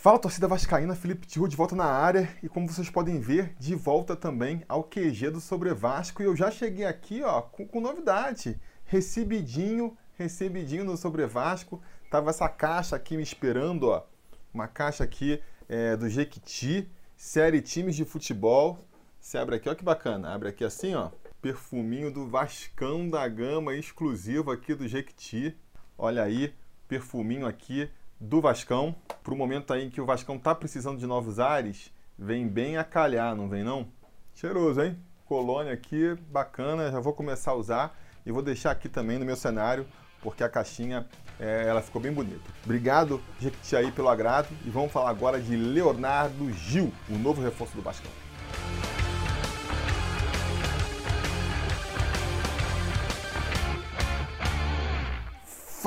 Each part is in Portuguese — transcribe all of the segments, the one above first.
Fala torcida vascaína, Felipe Tiru de volta na área. E como vocês podem ver, de volta também ao QG do Sobre Vasco. E eu já cheguei aqui ó, com, com novidade, recebidinho, recebidinho no Sobre Vasco, tava essa caixa aqui me esperando, ó, uma caixa aqui é, do Jequiti, série times de futebol, você abre aqui, ó que bacana, abre aqui assim ó, perfuminho do Vascão da Gama exclusivo aqui do Jequiti, olha aí, perfuminho aqui do Vascão, para o momento aí que o Vascão está precisando de novos ares, vem bem a calhar, não vem não? Cheiroso, hein? Colônia aqui, bacana, já vou começar a usar e vou deixar aqui também no meu cenário, porque a caixinha é, ela ficou bem bonita. Obrigado, Jequiti, aí pelo agrado e vamos falar agora de Leonardo Gil, o novo reforço do Vascão.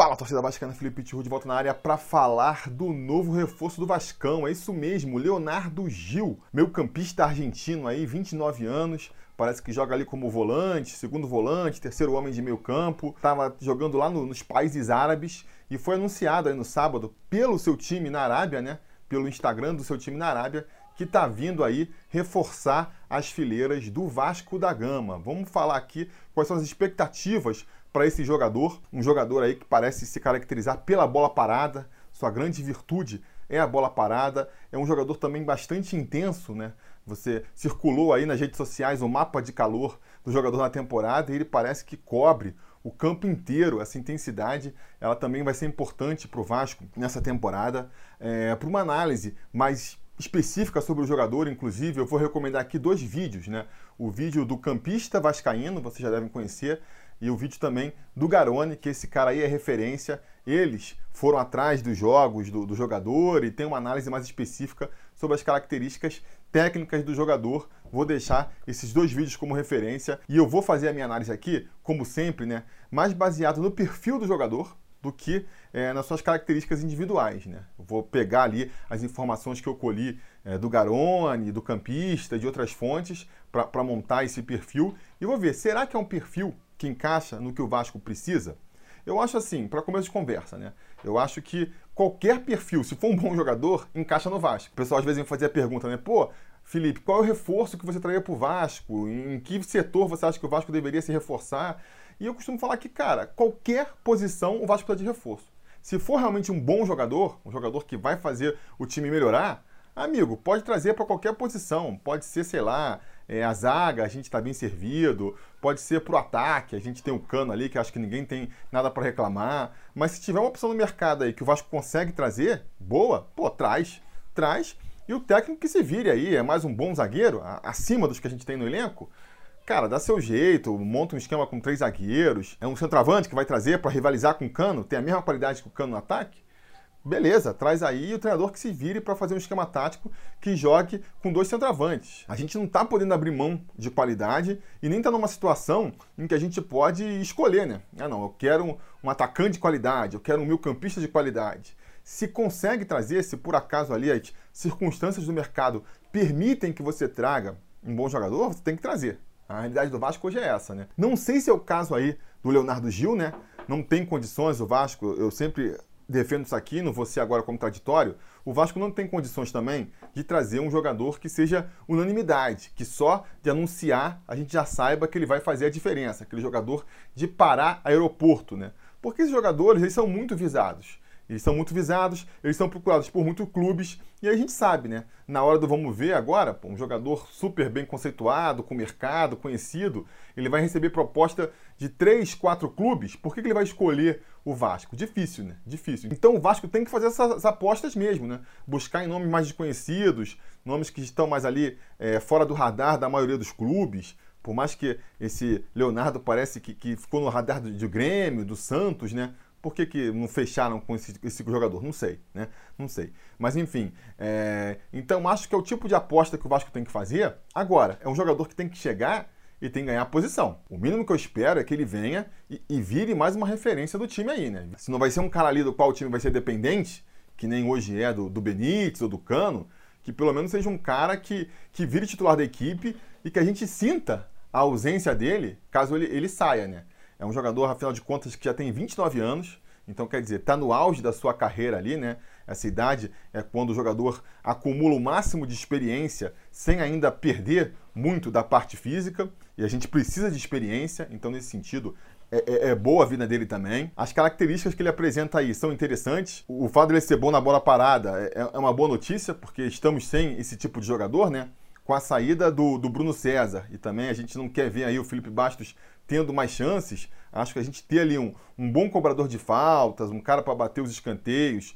Fala, torcida vascaína, Felipe Tiru de volta na área para falar do novo reforço do Vascão. É isso mesmo, Leonardo Gil, meu campista argentino aí, 29 anos, parece que joga ali como volante, segundo volante, terceiro homem de meio campo. Estava jogando lá no, nos países árabes e foi anunciado aí no sábado pelo seu time na Arábia, né? Pelo Instagram do seu time na Arábia, que está vindo aí reforçar as fileiras do Vasco da Gama. Vamos falar aqui quais são as expectativas para esse jogador, um jogador aí que parece se caracterizar pela bola parada, sua grande virtude é a bola parada, é um jogador também bastante intenso, né? Você circulou aí nas redes sociais o mapa de calor do jogador na temporada e ele parece que cobre o campo inteiro. Essa intensidade ela também vai ser importante para o Vasco nessa temporada. É, para uma análise mais específica sobre o jogador, inclusive, eu vou recomendar aqui dois vídeos, né? O vídeo do campista vascaíno, vocês já devem conhecer, e o vídeo também do Garone, que esse cara aí é referência. Eles foram atrás dos jogos do, do, jogador e tem uma análise mais específica sobre as características técnicas do jogador. Vou deixar esses dois vídeos como referência e eu vou fazer a minha análise aqui, como sempre, né, mais baseado no perfil do jogador do que é, nas suas características individuais. Né? Vou pegar ali as informações que eu colhi é, do Garone, do campista, de outras fontes, para montar esse perfil e vou ver, será que é um perfil que encaixa no que o Vasco precisa? Eu acho assim, para começo de conversa, né? Eu acho que qualquer perfil, se for um bom jogador, encaixa no Vasco. O pessoal às vezes vem fazer a pergunta, né? Pô, Felipe, qual é o reforço que você traria para o Vasco? Em que setor você acha que o Vasco deveria se reforçar? E eu costumo falar que, cara, qualquer posição o Vasco precisa de reforço. Se for realmente um bom jogador, um jogador que vai fazer o time melhorar, amigo, pode trazer para qualquer posição. Pode ser, sei lá, é, a zaga, a gente está bem servido. Pode ser para o ataque, a gente tem o um cano ali que acho que ninguém tem nada para reclamar. Mas se tiver uma opção no mercado aí que o Vasco consegue trazer, boa, pô, traz. Traz. E o técnico que se vire aí, é mais um bom zagueiro, acima dos que a gente tem no elenco. Cara, dá seu jeito, monta um esquema com três zagueiros. É um centroavante que vai trazer para rivalizar com o Cano, tem a mesma qualidade que o Cano no ataque. Beleza, traz aí o treinador que se vire para fazer um esquema tático que jogue com dois centroavantes. A gente não está podendo abrir mão de qualidade e nem está numa situação em que a gente pode escolher, né? Ah, não, eu quero um, um atacante de qualidade, eu quero um meio campista de qualidade. Se consegue trazer, se por acaso ali as circunstâncias do mercado permitem que você traga um bom jogador, você tem que trazer. A realidade do Vasco hoje é essa, né? Não sei se é o caso aí do Leonardo Gil, né? Não tem condições o Vasco, eu sempre defendo isso aqui, não vou ser agora contraditório, o Vasco não tem condições também de trazer um jogador que seja unanimidade, que só de anunciar a gente já saiba que ele vai fazer a diferença, aquele jogador de parar aeroporto, né? Porque esses jogadores, eles são muito visados. Eles são muito visados, eles são procurados por muitos clubes, e a gente sabe, né? Na hora do vamos ver agora, um jogador super bem conceituado, com mercado, conhecido, ele vai receber proposta de três, quatro clubes, por que, ele vai escolher o Vasco? Difícil, né? Difícil. Então o Vasco tem que fazer essas apostas mesmo, né? Buscar em nomes mais desconhecidos, nomes que estão mais ali é, fora do radar da maioria dos clubes. Por mais que esse Leonardo parece que, que ficou no radar do, do Grêmio, do Santos, né? Por que, que não fecharam com esse, esse, jogador? Não sei, né? Não sei. Mas enfim, é... então acho que é o tipo de aposta que o Vasco tem que fazer. Agora, é um jogador que tem que chegar e tem que ganhar posição. O mínimo que eu espero é que ele venha e, e vire mais uma referência do time aí, né? Se não vai ser um cara ali do qual o time vai ser dependente, que nem hoje é do, do Benítez ou do Cano, que pelo menos seja um cara que, que vire titular da equipe e que a gente sinta a ausência dele caso ele, ele saia, né? É um jogador, afinal de contas, que já tem 29 anos, então quer dizer, está no auge da sua carreira ali, né? Essa idade é quando o jogador acumula o máximo de experiência sem ainda perder muito da parte física, e a gente precisa de experiência, então nesse sentido é, é, é, boa a vida dele também. As características que ele apresenta aí são interessantes. O, o fato dele ser bom na bola parada é, é, uma boa notícia, porque estamos sem esse tipo de jogador, né? Com a saída do, do Bruno César. E também a gente não quer ver aí o Felipe Bastos tendo mais chances. Acho que a gente ter ali um, um bom cobrador de faltas, um cara para bater os escanteios,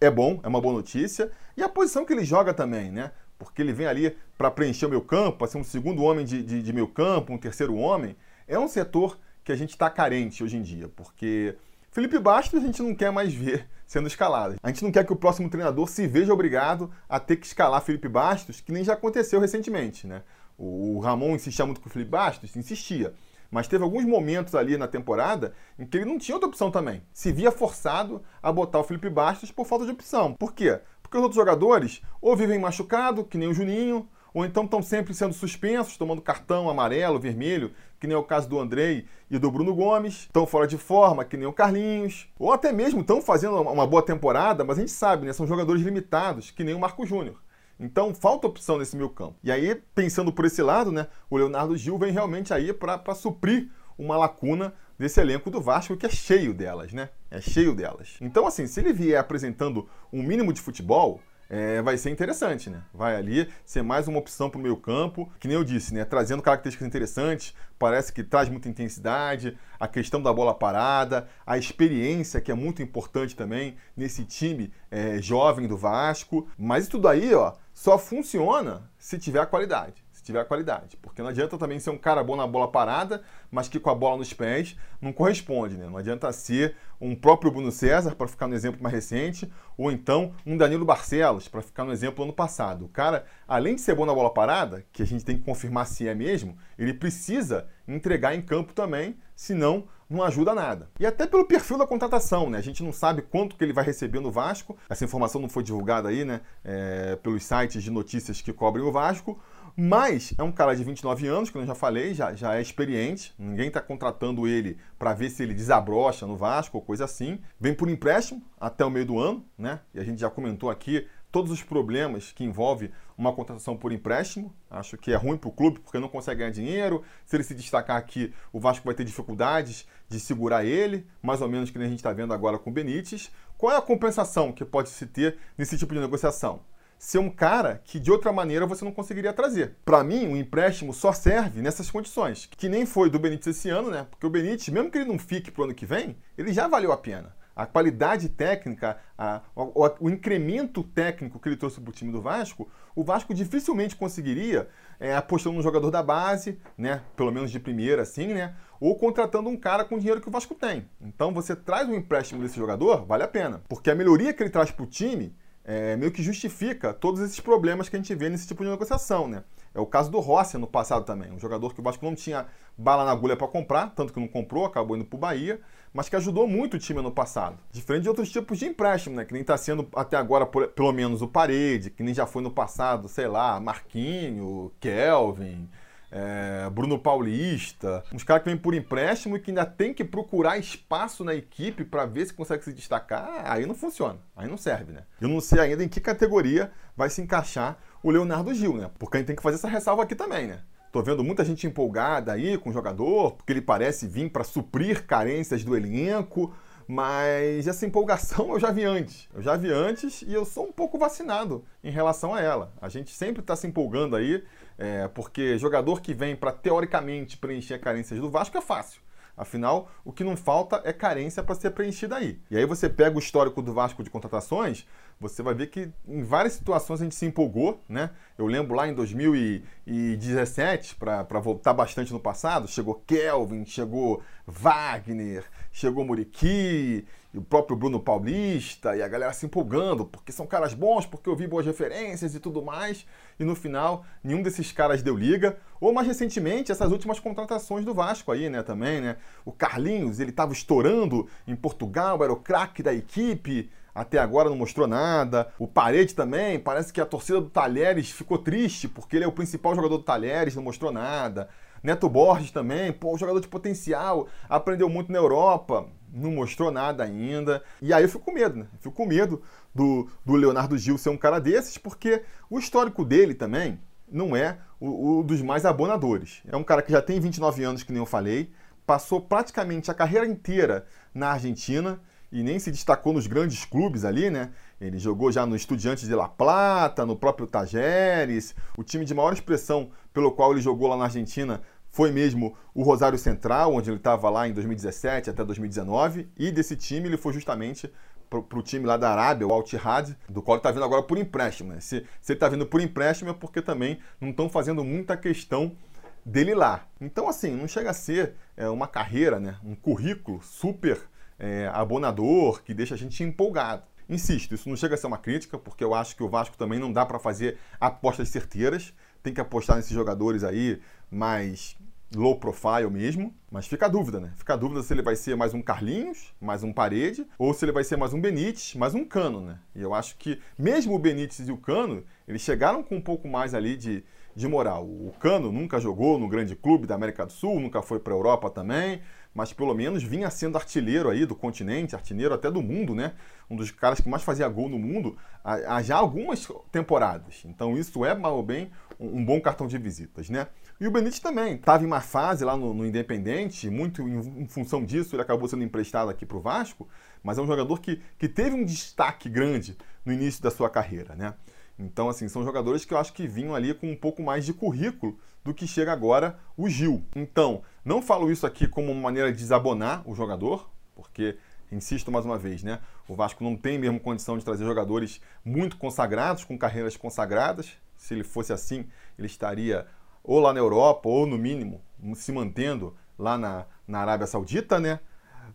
é bom, é uma boa notícia. E a posição que ele joga também, né? Porque ele vem ali para preencher o meu campo, para ser um segundo homem de, de, de meu campo, um terceiro homem. É um setor que a gente está carente hoje em dia, porque Felipe Bastos a gente não quer mais ver sendo escalado. A gente não quer que o próximo treinador se veja obrigado a ter que escalar Felipe Bastos, que nem já aconteceu recentemente, né? O Ramon insistia muito com o Felipe Bastos, insistia. Mas teve alguns momentos ali na temporada em que ele não tinha outra opção também. Se via forçado a botar o Felipe Bastos por falta de opção. Por quê? Porque os outros jogadores ou vivem machucado, que nem o Juninho, ou então estão sempre sendo suspensos, tomando cartão amarelo, vermelho, que nem é o caso do Andrei e do Bruno Gomes, estão fora de forma, que nem o Carlinhos, ou até mesmo estão fazendo uma boa temporada, mas a gente sabe, né, são jogadores limitados, que nem o Marco Júnior. Então falta opção nesse meio campo. E aí, pensando por esse lado, né, o Leonardo Gil vem realmente aí para suprir uma lacuna desse elenco do Vasco que é cheio delas, né? É cheio delas. Então, assim, se ele vier apresentando um mínimo de futebol, é, vai ser interessante, né? Vai ali ser mais uma opção para o meio campo, que nem eu disse, né? Trazendo características interessantes, parece que traz muita intensidade, a questão da bola parada, a experiência, que é muito importante também nesse time é, jovem do Vasco. Mas tudo aí, ó, só funciona se tiver qualidade se tiver qualidade. Porque não adianta também ser um cara bom na bola parada, mas que com a bola nos pés não corresponde, né? Não adianta ser um próprio Bruno César, para ficar no exemplo mais recente, ou então um Danilo Barcelos, para ficar no exemplo ano passado. O cara, além de ser bom na bola parada, que a gente tem que confirmar se é mesmo, ele precisa entregar em campo também, senão não ajuda nada. E até pelo perfil da contratação, né? A gente não sabe quanto que ele vai receber no Vasco. Essa informação não foi divulgada aí, né? É, pelos sites de notícias que cobrem o Vasco. Mas é um cara de 29 anos, como eu já falei, já, já é experiente. Ninguém está contratando ele para ver se ele desabrocha no Vasco ou coisa assim. Vem por empréstimo até o meio do ano, né? E a gente já comentou aqui todos os problemas que envolve uma contratação por empréstimo. Acho que é ruim para o clube porque não consegue ganhar dinheiro. Se ele se destacar aqui, o Vasco vai ter dificuldades de segurar ele, mais ou menos que a gente está vendo agora com o Benítez. Qual é a compensação que pode se ter nesse tipo de negociação? ser um cara que de outra maneira você não conseguiria trazer. Para mim, o empréstimo só serve nessas condições, que nem foi do Benítez esse ano, né? Porque o Benítez, mesmo que ele não fique pro ano que vem, ele já valeu a pena. A qualidade técnica, a, o, o, incremento técnico que ele trouxe para o time do Vasco, o Vasco dificilmente conseguiria é, apostando num jogador da base, né? Pelo menos de primeira, assim, né? Ou contratando um cara com o dinheiro que o Vasco tem. Então você traz um empréstimo desse jogador, vale a pena. Porque a melhoria que ele traz para o time é, meio que justifica todos esses problemas que a gente vê nesse tipo de negociação, né? É o caso do Rossi no passado também, um jogador que o Vasco não tinha bala na agulha para comprar, tanto que não comprou, acabou indo para o Bahia, mas que ajudou muito o time no passado. Diferente de outros tipos de empréstimo, né? Que nem está sendo até agora, por, pelo menos, o Parede, que nem já foi no passado, sei lá, Marquinho, Kelvin, é, Bruno Paulista, uns caras que vêm por empréstimo e que ainda tem que procurar espaço na equipe para ver se consegue se destacar, aí não funciona, aí não serve, né? Eu não sei ainda em que categoria vai se encaixar o Leonardo Gil, né? Porque a gente tem que fazer essa ressalva aqui também, né? Tô vendo muita gente empolgada aí com o jogador, porque ele parece vir para suprir carências do elenco, mas essa empolgação eu já vi antes. Eu já vi antes e eu sou um pouco vacinado em relação a ela. A gente sempre está se empolgando aí é, porque jogador que vem para teoricamente preencher carências do Vasco é fácil. Afinal, o que não falta é carência para ser preenchida aí. E aí você pega o histórico do Vasco de contratações, você vai ver que em várias situações a gente se empolgou, né? Eu lembro lá em 2017, para voltar bastante no passado, chegou Kelvin, chegou Wagner, chegou Muriqui, e o próprio Bruno Paulista, e a galera se empolgando, porque são caras bons, porque eu vi boas referências e tudo mais, e no final nenhum desses caras deu liga. Ou mais recentemente, essas últimas contratações do Vasco aí, né, também, né? O Carlinhos, ele estava estourando em Portugal, era o craque da equipe, até agora não mostrou nada. O Parede também, parece que a torcida do Talheres ficou triste, porque ele é o principal jogador do Talheres, não mostrou nada. Neto Borges também, pô, jogador de potencial, aprendeu muito na Europa não mostrou nada ainda. E aí eu fico com medo, né? Fico com medo do, do Leonardo Gil ser um cara desses, porque o histórico dele também não é o, o, dos mais abonadores. É um cara que já tem 29 anos, que nem eu falei, passou praticamente a carreira inteira na Argentina e nem se destacou nos grandes clubes ali, né? Ele jogou já no Estudiantes de La Plata, no próprio Tajeres. O time de maior expressão pelo qual ele jogou lá na Argentina foi mesmo o Rosário Central, onde ele estava lá em 2017 até 2019. E desse time ele foi justamente para o time lá da Arábia, o Al-Tihad, do qual ele está vindo agora por empréstimo. Né? Se, se ele está vindo por empréstimo é porque também não estão fazendo muita questão dele lá. Então, assim, não chega a ser é, uma carreira, né? um currículo super é, abonador que deixa a gente empolgado. Insisto, isso não chega a ser uma crítica, porque eu acho que o Vasco também não dá para fazer apostas certeiras. Tem que apostar nesses jogadores aí mais low profile mesmo, mas fica a dúvida, né? Fica a dúvida se ele vai ser mais um Carlinhos, mais um Parede, ou se ele vai ser mais um Benítez, mais um Cano, né? E eu acho que mesmo o Benítez e o Cano, eles chegaram com um pouco mais ali de, de moral. O Cano nunca jogou no grande clube da América do Sul, nunca foi para a Europa também, mas pelo menos vinha sendo artilheiro aí do continente, artilheiro até do mundo, né? Um dos caras que mais fazia gol no mundo há, já algumas temporadas. Então isso é, mal ou bem, um, um bom cartão de visitas, né? E o Benítez também estava em uma fase lá no, no Independente, muito em, em, função disso, ele acabou sendo emprestado aqui para o Vasco, mas é um jogador que, que teve um destaque grande no início da sua carreira, né? Então, assim, são jogadores que eu acho que vinham ali com um pouco mais de currículo do que chega agora o Gil. Então, não falo isso aqui como uma maneira de desabonar o jogador, porque, insisto mais uma vez, né? O Vasco não tem mesmo condição de trazer jogadores muito consagrados, com carreiras consagradas. Se ele fosse assim, ele estaria ou lá na Europa, ou no mínimo se mantendo lá na, na Arábia Saudita, né?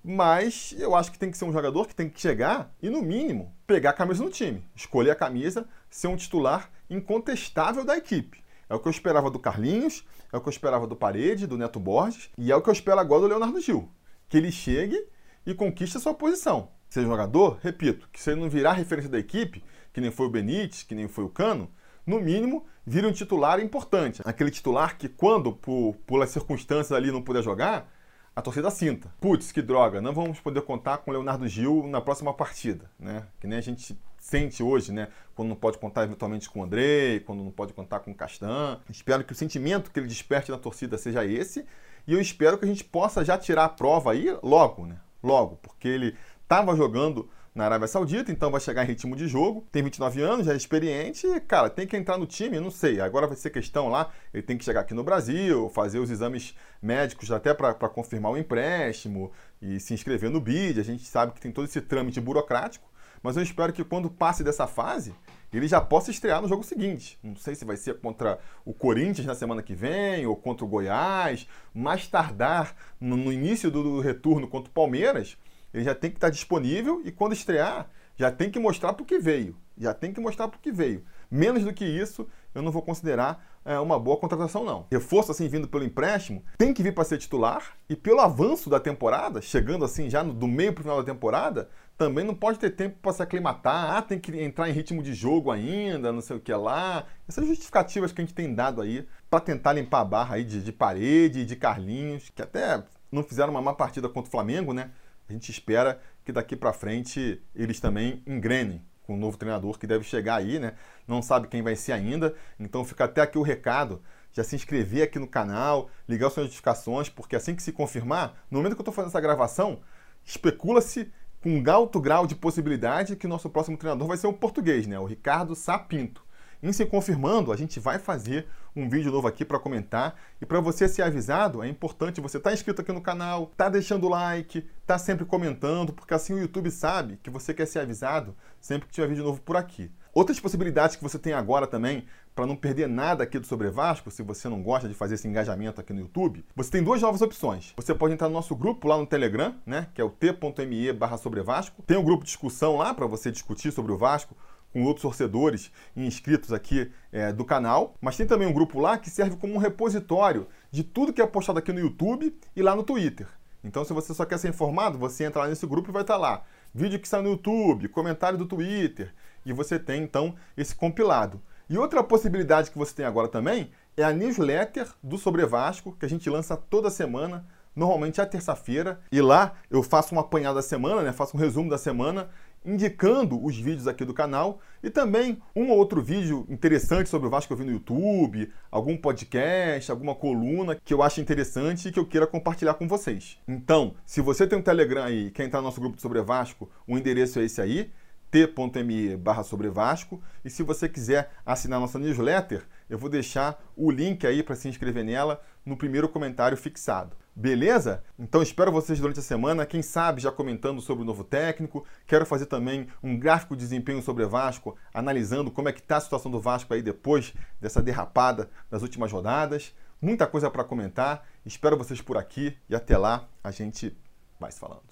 Mas eu acho que tem que ser um jogador que tem que chegar e, no mínimo, pegar a camisa no time, escolher a camisa, ser um titular incontestável da equipe. É o que eu esperava do Carlinhos, é o que eu esperava do Parede, do Neto Borges, e é o que eu espero agora do Leonardo Gil. Que ele chegue e conquiste a sua posição. Ser jogador, repito, que se ele não virar referência da equipe, que nem foi o Benítez, que nem foi o Cano, no mínimo, vira um titular importante. Aquele titular que, quando, por, por circunstâncias ali, não puder jogar, a torcida sinta. Putz, que droga, não vamos poder contar com o Leonardo Gil na próxima partida, né? Que nem a gente sente hoje, né? Quando não pode contar eventualmente com o Andrei, quando não pode contar com o Castan. Espero que o sentimento que ele desperte na torcida seja esse. E eu espero que a gente possa já tirar a prova aí logo, né? Logo, porque ele estava jogando na Arábia Saudita, então vai chegar em ritmo de jogo. Tem 29 anos, já é experiente, cara, tem que entrar no time, não sei. Agora vai ser questão lá, ele tem que chegar aqui no Brasil, fazer os exames médicos até para confirmar o empréstimo e se inscrever no BID. A gente sabe que tem todo esse trâmite burocrático, mas eu espero que quando passe dessa fase, ele já possa estrear no jogo seguinte. Não sei se vai ser contra o Corinthians na semana que vem ou contra o Goiás, mais tardar no, início do retorno contra o Palmeiras ele já tem que estar disponível e quando estrear, já tem que mostrar para o que veio. Já tem que mostrar para o que veio. Menos do que isso, eu não vou considerar é, uma boa contratação, não. Reforço assim vindo pelo empréstimo, tem que vir para ser titular e pelo avanço da temporada, chegando assim já no, do meio para o final da temporada, também não pode ter tempo para se aclimatar. Ah, tem que entrar em ritmo de jogo ainda, não sei o que lá. Essas justificativas que a gente tem dado aí para tentar limpar a barra aí de, de parede de Carlinhos, que até não fizeram uma má partida contra o Flamengo, né? A gente espera que daqui para frente eles também engrenem com o novo treinador que deve chegar aí, né? Não sabe quem vai ser ainda, então fica até aqui o recado. Já se inscrever aqui no canal, ligar suas notificações, porque assim que se confirmar, no momento que eu estou fazendo essa gravação, especula-se com um alto grau de possibilidade que o nosso próximo treinador vai ser o português, né? O Ricardo Sapinto. Em se confirmando, a gente vai fazer um vídeo novo aqui para comentar. E para você ser avisado, é importante você estar tá inscrito aqui no canal, tá deixando like, tá sempre comentando, porque assim o YouTube sabe que você quer ser avisado sempre que tiver vídeo novo por aqui. Outras possibilidades que você tem agora também, para não perder nada aqui do Sobre Vasco, se você não gosta de fazer esse engajamento aqui no YouTube, você tem duas novas opções. Você pode entrar no nosso grupo lá no Telegram, né, que é o t.me barra Sobre Vasco. Tem um grupo de discussão lá para você discutir sobre o Vasco com outros torcedores e inscritos aqui é, do canal, mas tem também um grupo lá que serve como um repositório de tudo que é postado aqui no YouTube e lá no Twitter. Então, se você só quer ser informado, você entra lá nesse grupo e vai estar lá. Vídeo que está no YouTube, comentário do Twitter, e você tem então esse compilado. E outra possibilidade que você tem agora também é a newsletter do Sobre Vasco, que a gente lança toda semana normalmente à terça-feira, e lá eu faço um apanhado da semana, né? Faço um resumo da semana indicando os vídeos aqui do canal e também um ou outro vídeo interessante sobre o Vasco que eu vi no YouTube, algum podcast, alguma coluna que eu acho interessante e que eu queira compartilhar com vocês. Então, se você tem um Telegram aí e quer entrar no nosso grupo sobre Vasco, o endereço é esse aí, t.me barra sobre Vasco. E se você quiser assinar nossa newsletter, eu vou deixar o link aí para se inscrever nela no primeiro comentário fixado. Beleza? Então espero vocês durante a semana, quem sabe já comentando sobre o novo técnico. Quero fazer também um gráfico de desempenho sobre o Vasco, analisando como é que está a situação do Vasco aí depois dessa derrapada das últimas rodadas. Muita coisa para comentar. Espero vocês por aqui e até lá a gente vai se falando.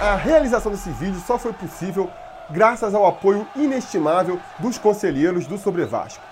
A realização desse vídeo só foi possível graças ao apoio inestimável dos conselheiros do Sobre Vasco.